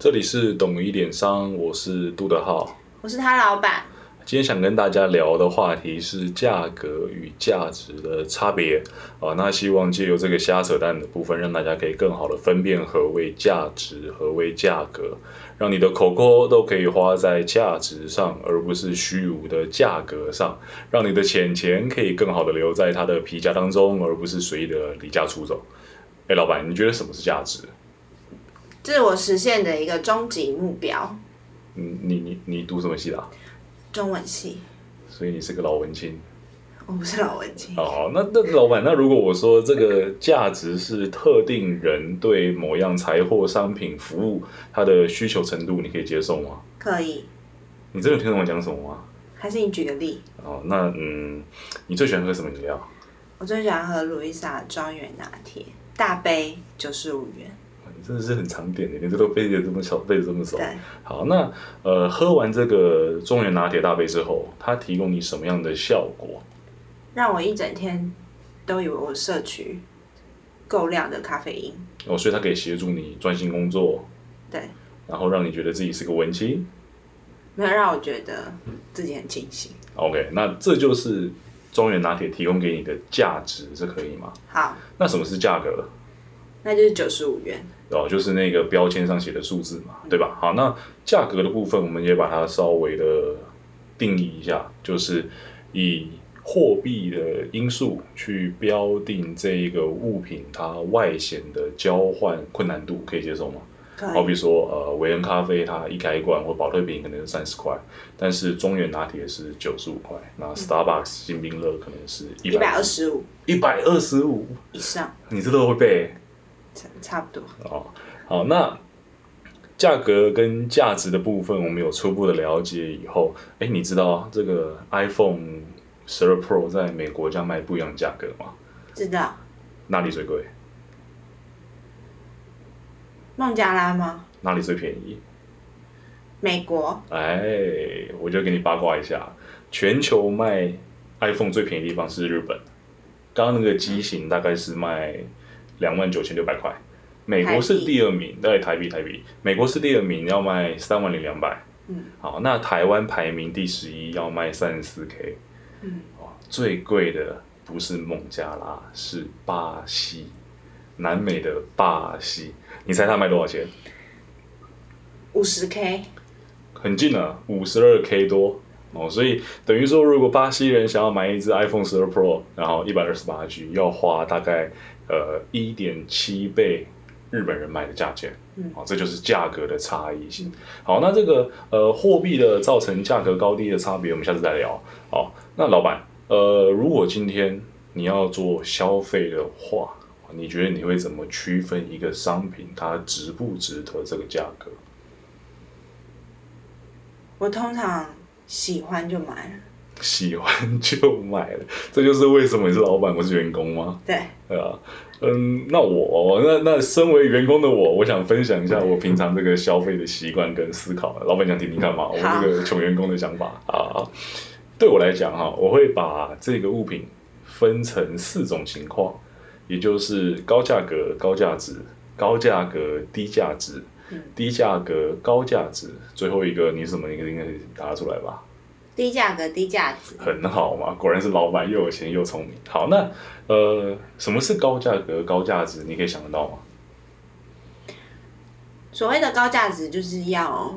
这里是懂一点商，我是杜德浩。我是他老板。今天想跟大家聊的话题是价格与价值的差别啊。那希望借由这个瞎扯淡的部分，让大家可以更好的分辨何为价值，何为价格，让你的口口都可以花在价值上，而不是虚无的价格上，让你的钱钱可以更好的留在他的皮夹当中，而不是随意的离家出走。哎，老板，你觉得什么是价值？自我实现的一个终极目标。嗯，你你你读什么系的？中文系。所以你是个老文青。我不是老文青。哦，那那老板，那如果我说这个价值是特定人对某样财货、商品、服务它的需求程度，你可以接受吗？可以。你真的听懂我讲什么吗？还是你举个例？哦，那嗯，你最喜欢喝什么饮料？我最喜欢喝路易莎庄园拿铁，大杯九十五元。真的是很常点的，你这都背的这么小，背的这么熟。好，那呃，喝完这个中原拿铁大杯之后，它提供你什么样的效果？让我一整天都以为我摄取够量的咖啡因。哦，所以它可以协助你专心工作。对。然后让你觉得自己是个文青。没有让我觉得自己很清醒。OK，那这就是中原拿铁提供给你的价值，这可以吗？好。那什么是价格？那就是九十五元。哦，就是那个标签上写的数字嘛，对吧？好，那价格的部分，我们也把它稍微的定义一下，就是以货币的因素去标定这一个物品它外显的交换困难度，可以接受吗？好比说，呃，维恩咖啡它一开一罐或保特瓶可能是三十块，但是中原拿铁是九十五块，那 Starbucks 新冰乐可能是一百二十五，一百二十五以上，你这都会背。差不多哦，好，那价格跟价值的部分，我们有初步的了解以后，哎，你知道这个 iPhone 十二 Pro 在美国将卖不一样的价格吗？知道。哪里最贵？孟加拉吗？哪里最便宜？美国。哎，我就给你八卦一下，全球卖 iPhone 最便宜的地方是日本，刚刚那个机型大概是卖。两万九千六百块，美国是第二名，对台币台币，美国是第二名，要卖三万零两百。嗯，好，那台湾排名第十一，要卖三十四 K。嗯，哦，最贵的不是孟加拉，是巴西，南美的巴西，你猜它卖多少钱？五十 K，很近了，五十二 K 多。哦，所以等于说，如果巴西人想要买一只 iPhone 十二 Pro，然后一百二十八 G，要花大概呃一点七倍日本人买的价钱。嗯，好，这就是价格的差异性。好，那这个呃货币的造成价格高低的差别，我们下次再聊。好，那老板，呃，如果今天你要做消费的话，你觉得你会怎么区分一个商品它值不值得这个价格？我通常。喜欢就买了，喜欢就买了，这就是为什么你是老板，我是员工吗？对，对啊，嗯，那我，那那身为员工的我，我想分享一下我平常这个消费的习惯跟思考。老板想听听看嘛？我这个穷员工的想法啊，对我来讲哈，我会把这个物品分成四种情况，也就是高价格、高价值、高价格、低价值。低价格高价值，最后一个你什么应该应该答出来吧？低价格低价值，很好嘛，果然是老板又有钱又聪明。好，那呃，什么是高价格高价值？你可以想得到吗？所谓的高价值就是要，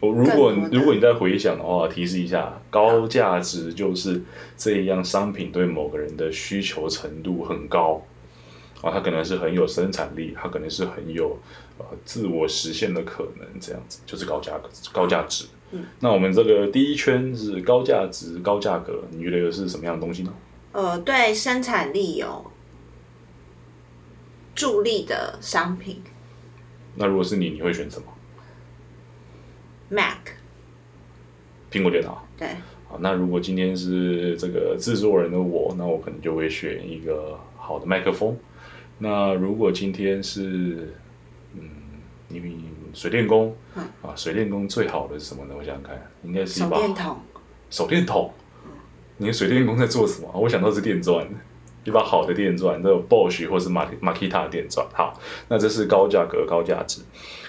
我如果如果你在回想的话，提示一下，高价值就是这一样商品对某个人的需求程度很高。啊，它可能是很有生产力，它可能是很有呃自我实现的可能，这样子就是高价格、高价值。嗯，那我们这个第一圈是高价值、高价格，你觉得是什么样的东西呢？呃，对生产力有助力的商品。那如果是你，你会选什么？Mac，苹果电脑。对。好，那如果今天是这个制作人的我，那我可能就会选一个好的麦克风。那如果今天是，嗯，你水电工，啊，水电工最好的是什么呢？我想想看，应该是手电筒。手电筒。你的水电工在做什么？我想到是电钻，一把好的电钻，这种 Bosch 或是马马 Kita 的店赚。好，那这是高价格高价值。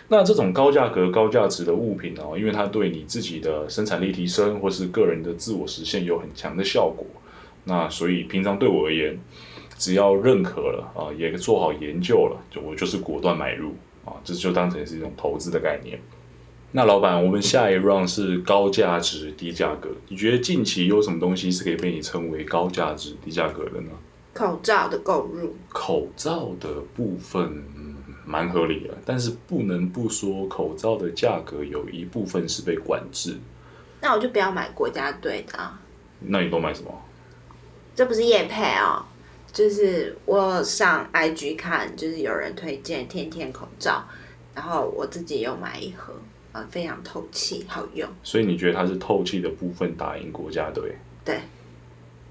那这种高价格高价值的物品哦，因为它对你自己的生产力提升或是个人的自我实现有很强的效果，那所以平常对我而言，只要认可了啊，也做好研究了，就我就是果断买入啊，这就当成是一种投资的概念。那老板，我们下一 round 是高价值低价格，你觉得近期有什么东西是可以被你称为高价值低价格的呢？口罩的购入，口罩的部分嗯蛮合理的，但是不能不说口罩的价格有一部分是被管制。那我就不要买国家队的啊，那你都买什么？这不是叶配哦，就是我上 IG 看，就是有人推荐天天口罩，然后我自己有买一盒，呃，非常透气，好用，所以你觉得它是透气的部分打赢国家队？对，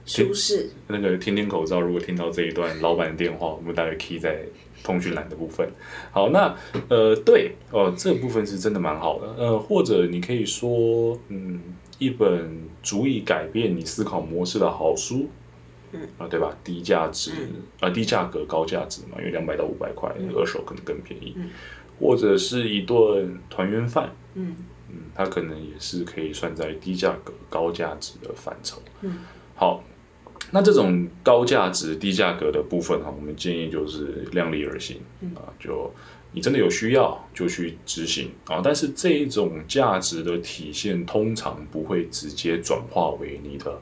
舒适，那个天天口罩，如果听到这一段老板的电话，我们大概 key 在通讯栏的部分。好，那呃，对哦，这部分是真的蛮好的。呃，或者你可以说，嗯，一本足以改变你思考模式的好书，嗯啊，对吧？低价值啊、低价格高价值嘛，因为两百到五百块，二手可能更便宜。嗯或者是一顿团圆饭，嗯嗯，它可能也是可以算在低价格高价值的范畴。嗯，好，那这种高价值低价格的部分哈，我们建议就是量力而行、嗯啊，就你真的有需要就去执行啊，但是这一种价值的体现通常不会直接转化为你的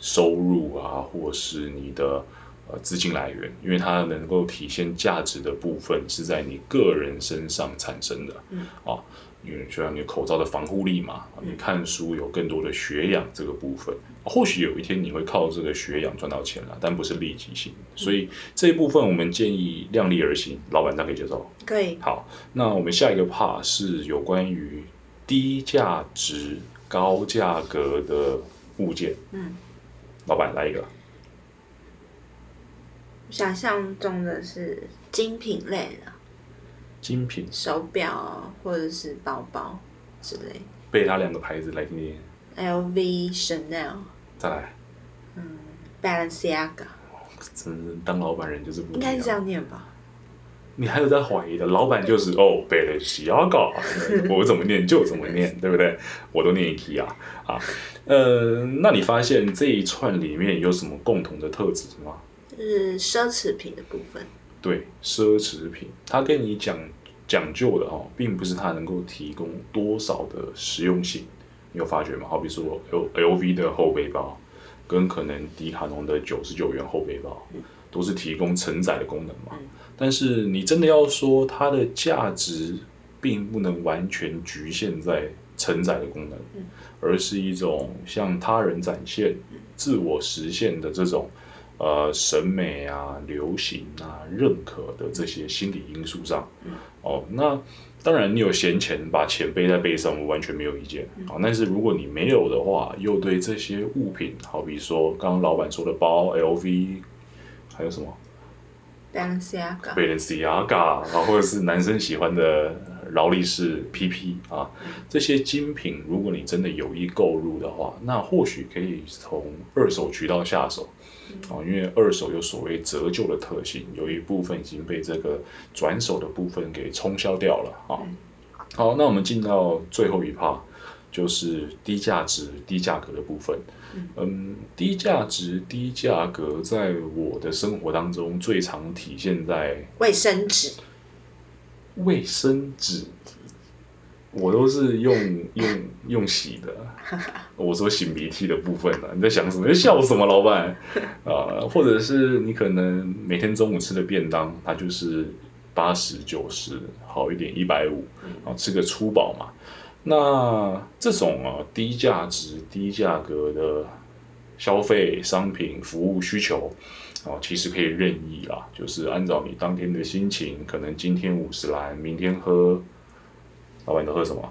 收入啊，或是你的。呃，资金来源，因为它能够体现价值的部分是在你个人身上产生的，嗯，啊，因为就像你口罩的防护力嘛，你看书有更多的学养这个部分，或许有一天你会靠这个学养赚到钱了，但不是立即性，所以这一部分我们建议量力而行，老板这样可以接受。可以，好，那我们下一个 part 是有关于低价值高价格的物件，嗯，老板来一个。想象中的是精品类的精品，手表啊或者是包包之类背它两个牌子来听听，，LV、Chanel、再来。嗯 Balenciaga，真是当老板人就是不一应该是这。样念吧？你还有在怀疑的，老板就是哦，贝勒西亚嘎，我怎么念就怎么念，对不对？我都念一题啊啊，呃，那你发现这一串里面有什么共同的特质吗？是奢侈品的部分，对，奢侈品，它跟你讲讲究的哦，并不是它能够提供多少的实用性，你有发觉吗？好比说 L L V 的后背包，跟可能迪卡侬的九十九元后背包，都是提供承载的功能嘛。但是你真的要说它的价值，并不能完全局限在承载的功能，而是一种向他人展现、自我实现的这种。呃，审美啊、流行啊、认可的这些心理因素上，哦，那当然你有闲钱，把钱背在背上，我完全没有意见。啊、但是如果你没有的话，又对这些物品，好比说刚刚老板说的包、LV，还有什么 Balenciaga，Balenciaga 啊，或者是男生喜欢的劳力士 PP 啊，这些精品，如果你真的有意购入的话，那或许可以从二手渠道下手。哦，因为二手有所谓折旧的特性，有一部分已经被这个转手的部分给冲销掉了啊。好，那我们进到最后一趴，就是低价值、低价格的部分。嗯，低价值、低价格，在我的生活当中最常体现在卫生纸，卫生纸，我都是用用用洗的。我说擤鼻涕的部分呢、你在想什么？你在笑什么，老板？啊、或者是你可能每天中午吃的便当，它就是八十九十，好一点一百五，啊，吃个粗饱嘛。那这种啊低价值、低价格的消费商品、服务需求，哦，其实可以任意啦，就是按照你当天的心情，可能今天五十兰，明天喝，老板你都喝什么？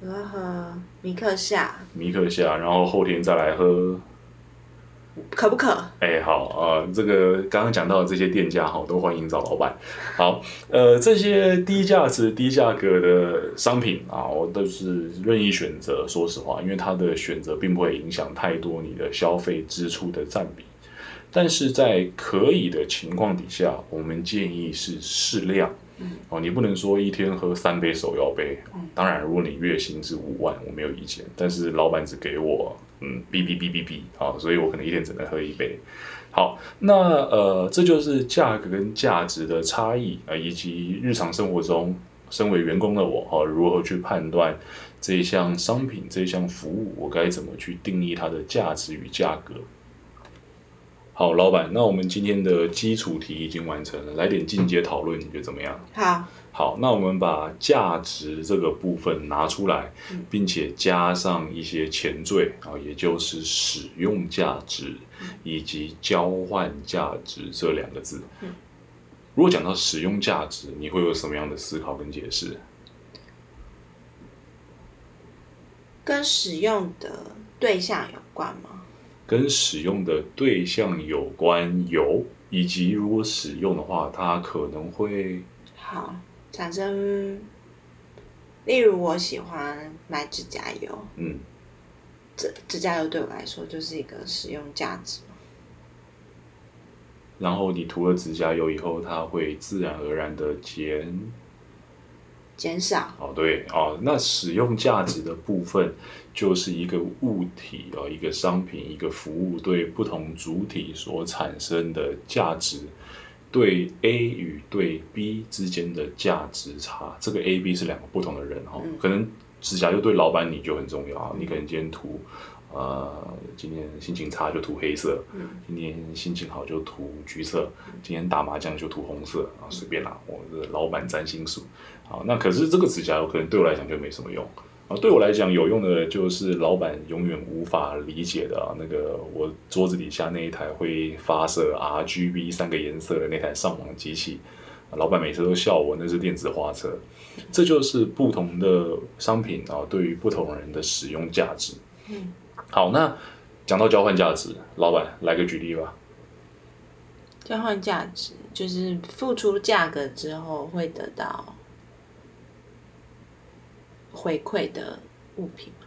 我要喝米克夏，米克夏，然后后天再来喝。可不可？哎，好啊、这个刚刚讲到的这些店家哈，都欢迎找老板。好，呃，这些低价值、低价格的商品啊，我都是任意选择。说实话，因为它的选择并不会影响太多你的消费支出的占比。但是在可以的情况底下，我们建议是适量。哦，你不能说一天喝三杯手摇杯。当然，如果你月薪是五万，我没有意见。但是老板只给我嗯哔哔哔哔哔，啊，所以我可能一天只能喝一杯。好，那呃，这就是价格跟价值的差异啊，以及日常生活中身为员工的我哈，如何去判断这一项商品、这一项服务，我该怎么去定义它的价值与价格。好，老板，那我们今天的基础题已经完成了，来点进阶讨论，你觉得怎么样？好，好，那我们把价值这个部分拿出来，并且加上一些前缀啊，也就是使用价值以及交换价值这两个字。如果讲到使用价值，你会有什么样的思考跟解释？跟使用的对象有关吗？跟使用的对象有关，有，以及如果使用的话，它可能会好产生。例如，我喜欢买指甲油，嗯，指指甲油对我来说就是一个使用价值。然后你涂了指甲油以后，它会自然而然的减减少。哦，对哦，那使用价值的部分。就是一个物体啊，一个商品，一个服务对不同主体所产生的价值，对 A 与对 B 之间的价值差。这个 A、B 是两个不同的人哈，可能指甲就对老板你就很重要啊，你可能今天涂，呃，今天心情差就涂黑色，今天心情好就涂橘色，今天打麻将就涂红色啊，随便啦，我的老板占星术。好，那可是这个指甲油可能对我来讲就没什么用。啊，对我来讲有用的就是老板永远无法理解的啊，那个我桌子底下那一台会发射 R G B 三个颜色的那台上网机器，老板每次都笑我那是电子花车，这就是不同的商品啊，对于不同人的使用价值。嗯，好，那讲到交换价值，老板来个举例吧。交换价值就是付出价格之后会得到。回馈的物品吗？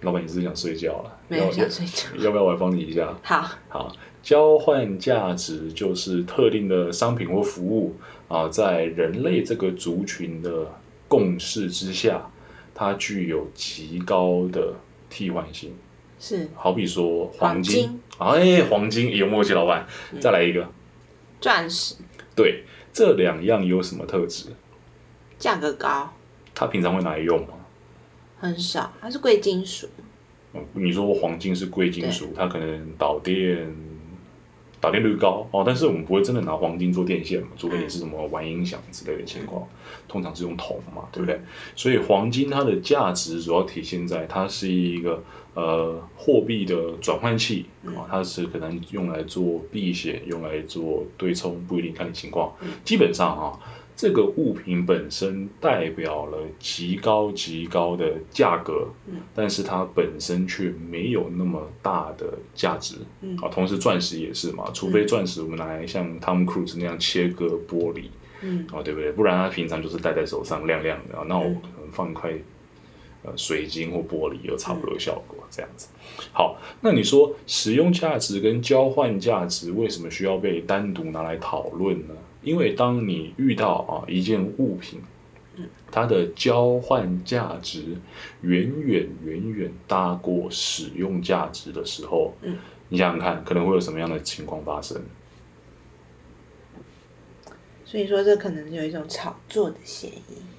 老板，你是想睡觉了？没有想睡觉。要不要我来帮你一下？好，好，交换价值就是特定的商品或服务啊，在人类这个族群的共识之下，它具有极高的替换性。是，好比说黄金，哎，黄金有默契，老板，再来一个钻石。对，这两样有什么特质？价格高。他平常会拿来用吗？很少，它是贵金属。你说黄金是贵金属，它可能导电导电率高哦，但是我们不会真的拿黄金做电线嘛，除非你是什么玩音响之类的情况，通常是用铜嘛，对不对？所以黄金它的价值主要体现在它是一个呃货币的转换器啊，它是可能用来做避险，用来做对冲，不一定看你情况。基本上啊。这个物品本身代表了极高极高的价格，嗯但是它本身却没有那么大的价值。啊，同时钻石也是嘛，除非钻石我们拿来像汤姆·克鲁斯那样切割玻璃，啊，对不对？不然它平常就是戴在手上亮亮的，啊那我可能放一块呃水晶或玻璃，有差不多的效果，这样子。好，那你说使用价值跟交换价值为什么需要被单独拿来讨论呢？因为当你遇到啊一件物品，它的交换价值远远远远大过使用价值的时候，嗯，你想想看，可能会有什么样的情况发生？所以说，这可能有一种炒作的嫌疑。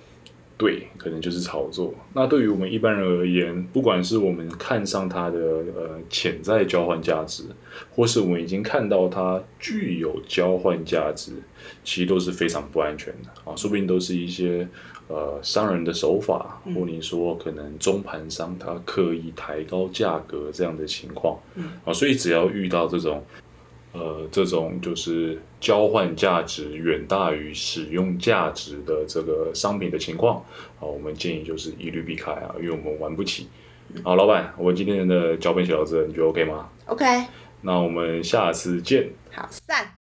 对，可能就是炒作。那对于我们一般人而言，不管是我们看上它的呃潜在交换价值，或是我们已经看到它具有交换价值，其实都是非常不安全的啊！说不定都是一些呃商人的手法，或你说可能中盘商他刻意抬高价格这样的情况啊！所以只要遇到这种。呃，这种就是交换价值远大于使用价值的这个商品的情况，好，我们建议就是一律避开啊，因为我们玩不起。好，老板，我今天的脚本写到这，你觉得 OK 吗？OK。那我们下次见。好，散。